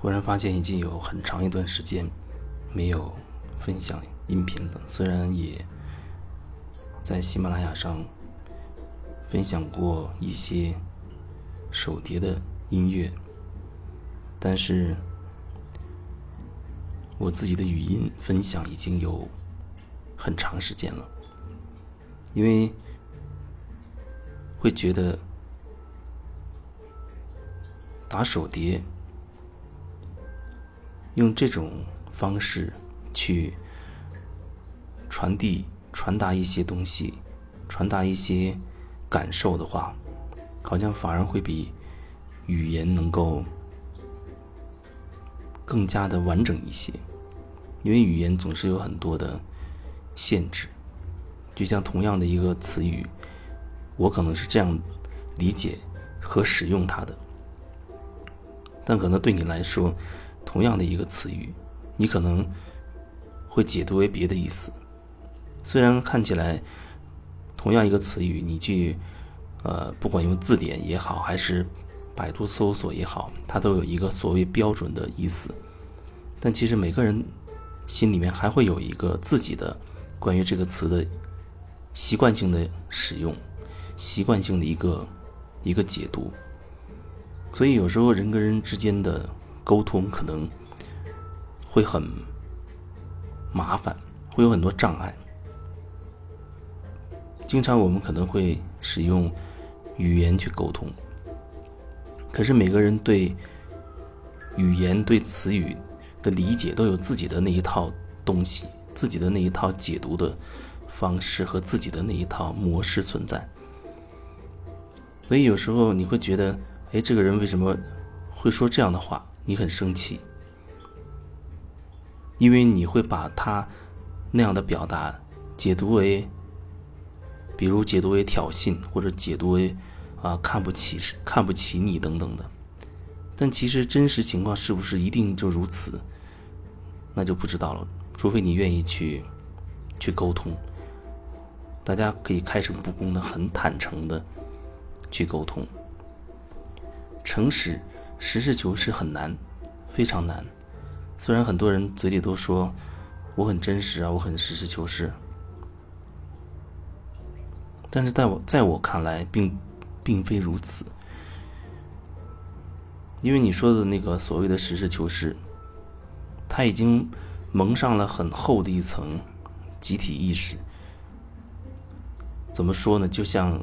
忽然发现已经有很长一段时间没有分享音频了。虽然也在喜马拉雅上分享过一些手碟的音乐，但是我自己的语音分享已经有很长时间了，因为会觉得打手碟。用这种方式去传递、传达一些东西，传达一些感受的话，好像反而会比语言能够更加的完整一些。因为语言总是有很多的限制，就像同样的一个词语，我可能是这样理解和使用它的，但可能对你来说。同样的一个词语，你可能会解读为别的意思。虽然看起来同样一个词语，你去呃，不管用字典也好，还是百度搜索也好，它都有一个所谓标准的意思。但其实每个人心里面还会有一个自己的关于这个词的习惯性的使用，习惯性的一个一个解读。所以有时候人跟人之间的。沟通可能会很麻烦，会有很多障碍。经常我们可能会使用语言去沟通，可是每个人对语言、对词语的理解都有自己的那一套东西，自己的那一套解读的方式和自己的那一套模式存在。所以有时候你会觉得，哎，这个人为什么会说这样的话？你很生气，因为你会把他那样的表达解读为，比如解读为挑衅，或者解读为啊看不起看不起你等等的。但其实真实情况是不是一定就如此，那就不知道了。除非你愿意去去沟通，大家可以开诚布公的、很坦诚的去沟通，诚实。实事求是很难，非常难。虽然很多人嘴里都说我很真实啊，我很实事求是，但是在我在我看来，并并非如此。因为你说的那个所谓的实事求是，他已经蒙上了很厚的一层集体意识。怎么说呢？就像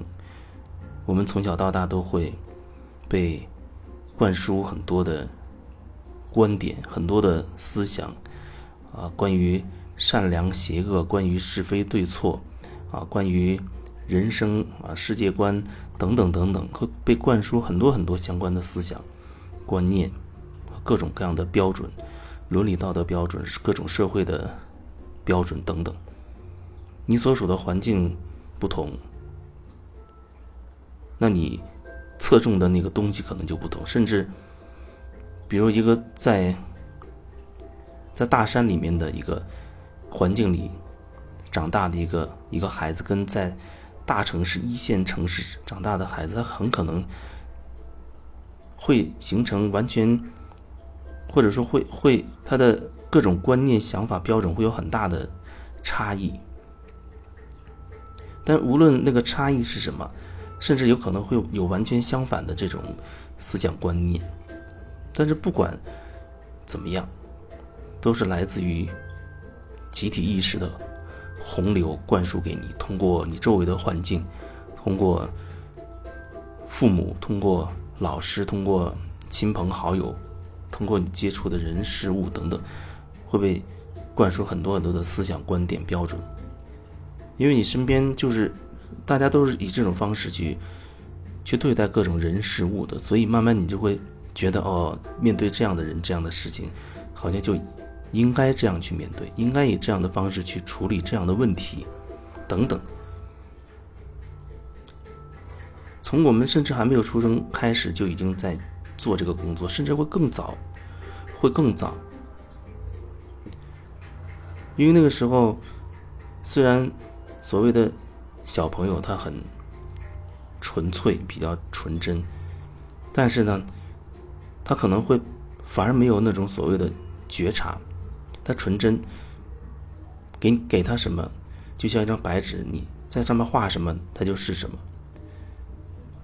我们从小到大都会被。灌输很多的观点，很多的思想，啊，关于善良邪恶，关于是非对错，啊，关于人生啊世界观等等等等，会被灌输很多很多相关的思想观念，各种各样的标准，伦理道德标准，各种社会的标准等等。你所处的环境不同，那你。侧重的那个东西可能就不同，甚至，比如一个在在大山里面的一个环境里长大的一个一个孩子，跟在大城市一线城市长大的孩子，他很可能会形成完全，或者说会会他的各种观念、想法、标准会有很大的差异。但无论那个差异是什么。甚至有可能会有完全相反的这种思想观念，但是不管怎么样，都是来自于集体意识的洪流灌输给你，通过你周围的环境，通过父母，通过老师，通过亲朋好友，通过你接触的人事物等等，会被灌输很多很多的思想观点标准，因为你身边就是。大家都是以这种方式去去对待各种人事物的，所以慢慢你就会觉得，哦，面对这样的人、这样的事情，好像就应该这样去面对，应该以这样的方式去处理这样的问题，等等。从我们甚至还没有出生开始，就已经在做这个工作，甚至会更早，会更早，因为那个时候虽然所谓的。小朋友他很纯粹，比较纯真，但是呢，他可能会反而没有那种所谓的觉察，他纯真，给给他什么，就像一张白纸，你在上面画什么，他就是什么。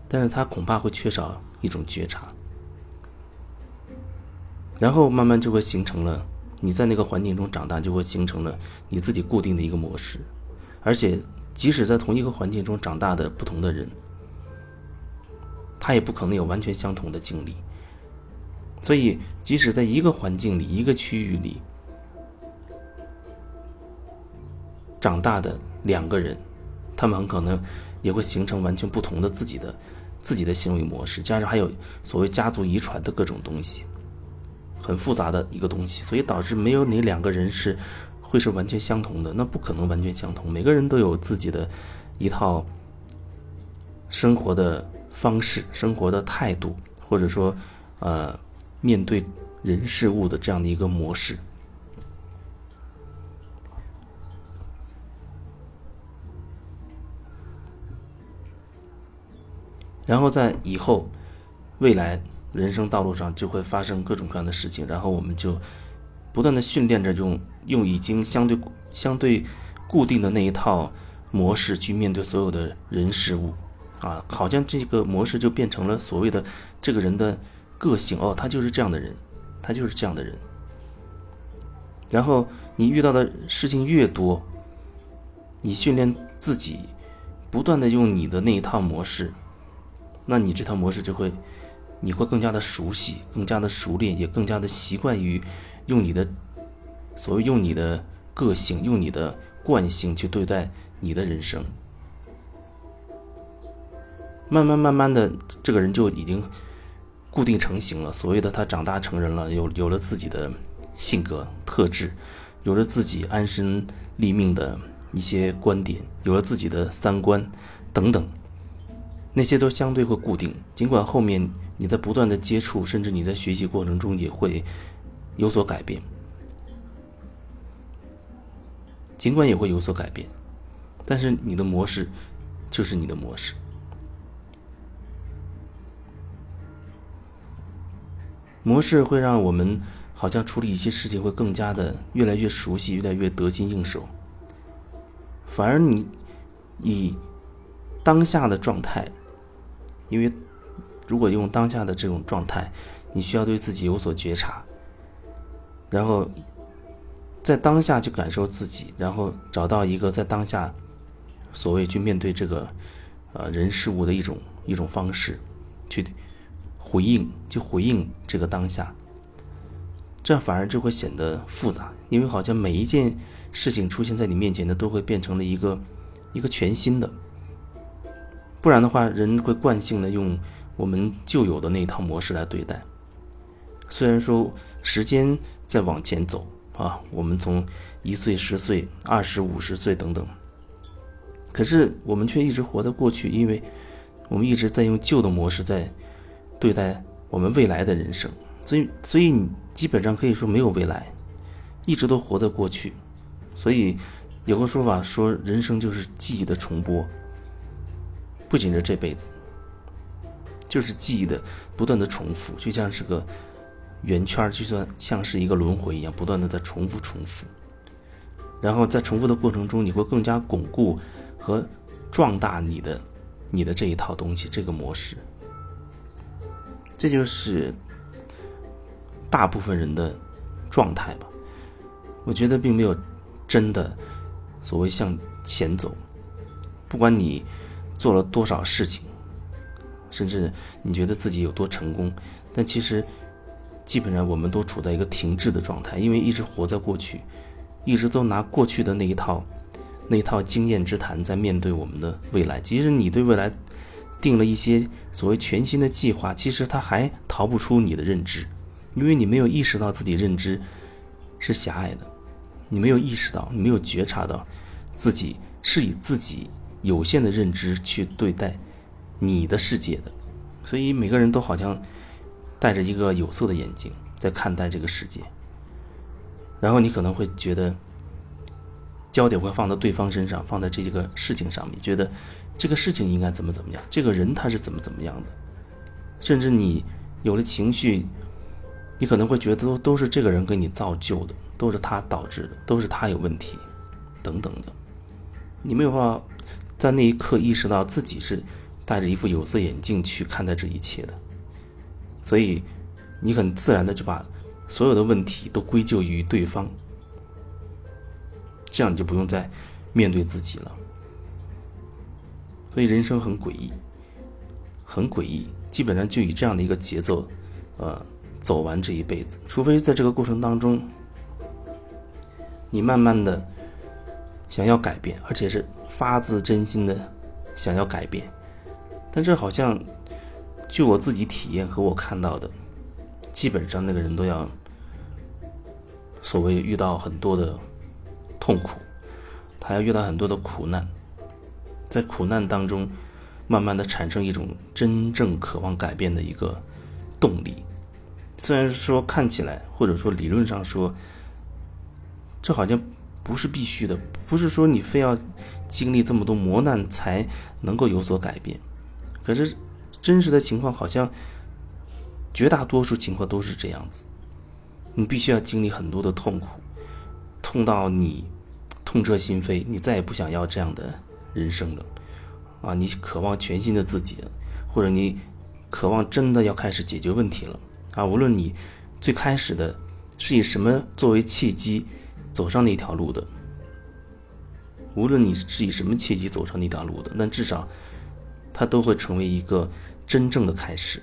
但是他恐怕会缺少一种觉察，然后慢慢就会形成了你在那个环境中长大，就会形成了你自己固定的一个模式，而且即使在同一个环境中长大的不同的人，他也不可能有完全相同的经历。所以，即使在一个环境里、一个区域里长大的两个人，他们很可能也会形成完全不同的自己的自己的行为模式，加上还有所谓家族遗传的各种东西，很复杂的一个东西，所以导致没有哪两个人是会是完全相同的，那不可能完全相同。每个人都有自己的一套生活的方式、生活的态度，或者说，呃。面对人事物的这样的一个模式，然后在以后未来人生道路上就会发生各种各样的事情，然后我们就不断的训练着用用已经相对相对固定的那一套模式去面对所有的人事物，啊，好像这个模式就变成了所谓的这个人的。个性哦，他就是这样的人，他就是这样的人。然后你遇到的事情越多，你训练自己，不断的用你的那一套模式，那你这套模式就会，你会更加的熟悉，更加的熟练，也更加的习惯于用你的所谓用你的个性，用你的惯性去对待你的人生。慢慢慢慢的，这个人就已经。固定成型了，所谓的他长大成人了，有有了自己的性格特质，有了自己安身立命的一些观点，有了自己的三观等等，那些都相对会固定。尽管后面你在不断的接触，甚至你在学习过程中也会有所改变，尽管也会有所改变，但是你的模式就是你的模式。模式会让我们好像处理一些事情会更加的越来越熟悉，越来越得心应手。反而你以当下的状态，因为如果用当下的这种状态，你需要对自己有所觉察，然后在当下去感受自己，然后找到一个在当下所谓去面对这个呃人事物的一种一种方式去。回应就回应这个当下，这样反而就会显得复杂，因为好像每一件事情出现在你面前的都会变成了一个一个全新的，不然的话，人会惯性的用我们旧有的那一套模式来对待。虽然说时间在往前走啊，我们从一岁、十岁、二十五十岁等等，可是我们却一直活在过去，因为我们一直在用旧的模式在。对待我们未来的人生，所以，所以你基本上可以说没有未来，一直都活在过去。所以有个说法说，人生就是记忆的重播，不仅是这辈子，就是记忆的不断的重复，就像是个圆圈，就算像是一个轮回一样，不断的在重复重复。然后在重复的过程中，你会更加巩固和壮大你的你的这一套东西，这个模式。这就是大部分人的状态吧。我觉得并没有真的所谓向前走。不管你做了多少事情，甚至你觉得自己有多成功，但其实基本上我们都处在一个停滞的状态，因为一直活在过去，一直都拿过去的那一套那一套经验之谈在面对我们的未来。即使你对未来。定了一些所谓全新的计划，其实它还逃不出你的认知，因为你没有意识到自己认知是狭隘的，你没有意识到，你没有觉察到自己是以自己有限的认知去对待你的世界的，所以每个人都好像戴着一个有色的眼镜在看待这个世界，然后你可能会觉得焦点会放到对方身上，放在这个事情上面，觉得。这个事情应该怎么怎么样？这个人他是怎么怎么样的？甚至你有了情绪，你可能会觉得都都是这个人给你造就的，都是他导致的，都是他有问题，等等的。你没有办法在那一刻意识到自己是戴着一副有色眼镜去看待这一切的，所以你很自然的就把所有的问题都归咎于对方，这样你就不用再面对自己了。所以人生很诡异，很诡异，基本上就以这样的一个节奏，呃，走完这一辈子。除非在这个过程当中，你慢慢的想要改变，而且是发自真心的想要改变，但这好像就我自己体验和我看到的，基本上那个人都要所谓遇到很多的痛苦，他要遇到很多的苦难。在苦难当中，慢慢的产生一种真正渴望改变的一个动力。虽然说看起来，或者说理论上说，这好像不是必须的，不是说你非要经历这么多磨难才能够有所改变。可是真实的情况好像绝大多数情况都是这样子，你必须要经历很多的痛苦，痛到你痛彻心扉，你再也不想要这样的。人生了，啊，你渴望全新的自己，或者你渴望真的要开始解决问题了，啊，无论你最开始的是以什么作为契机走上那条路的，无论你是以什么契机走上那条路的，那至少它都会成为一个真正的开始。